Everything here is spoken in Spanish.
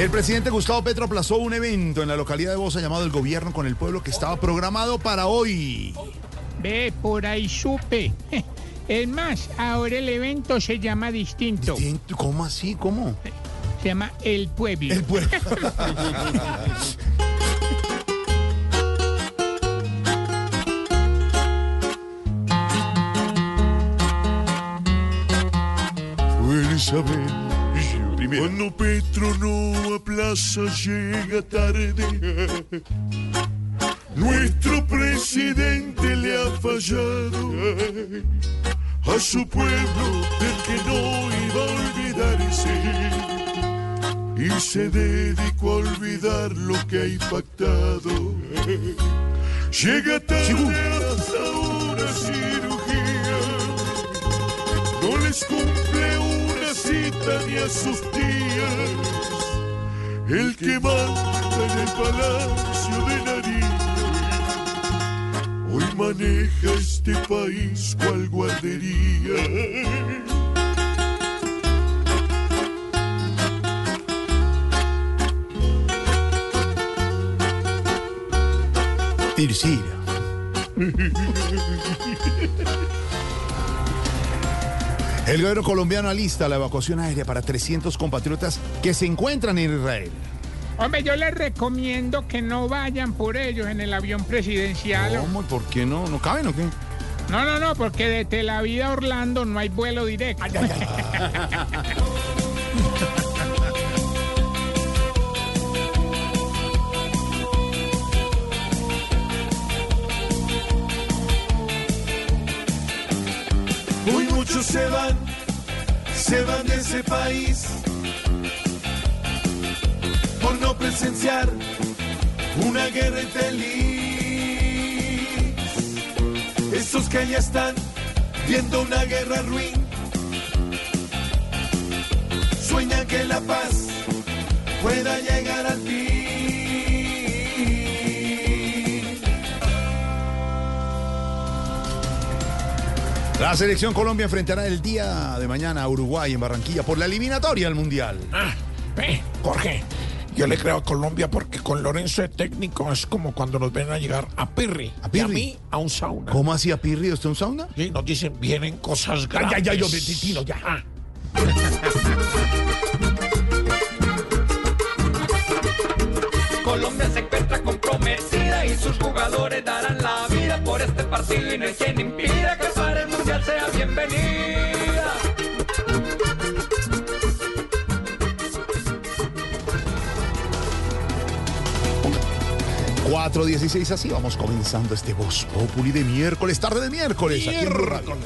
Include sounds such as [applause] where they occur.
El presidente Gustavo Petro aplazó un evento en la localidad de Bosa llamado El Gobierno con el Pueblo que estaba programado para hoy. Ve, por ahí supe. [laughs] Es más, ahora el evento se llama distinto. ¿Cómo así? ¿Cómo? Se llama El Pueblo. El Pueblo. [laughs] [laughs] Cuando Petro no aplaza llega tarde. Nuestro presidente le ha fallado a su pueblo del que no iba a olvidarse y se dedicó a olvidar lo que ha impactado. Llega tarde una cita ni a sus tías. El que manda en el palacio de Nariño hoy maneja este país cual guardería. [laughs] El gobierno colombiano alista la evacuación aérea para 300 compatriotas que se encuentran en Israel. Hombre, yo les recomiendo que no vayan por ellos en el avión presidencial. ¿Cómo? ¿Por qué no? ¿No caben o qué? No, no, no, porque de Tel Aviv a Orlando no hay vuelo directo. [laughs] muchos se van, se van de ese país por no presenciar una guerra infeliz. Esos que allá están viendo una guerra ruin, sueñan que la paz pueda llegar al fin. La selección Colombia enfrentará el día de mañana a Uruguay en Barranquilla por la eliminatoria al Mundial. Ah, ve, Jorge, yo le creo a Colombia porque con Lorenzo de técnico es como cuando nos ven a llegar a Pirri. ¿A Pirri? Y a mí a un sauna. ¿Cómo hacía Pirri? ¿Usted un sauna? Sí, nos dicen, vienen cosas grandes. ay, ay, yo, Tino, ya. Ah, Colombia se encuentra comprometida y sus jugadores darán la vida por este partido y no hay quien impida bienvenida. Cuatro dieciséis así vamos comenzando este Voz Populi de miércoles, tarde de miércoles. aquí en Radio.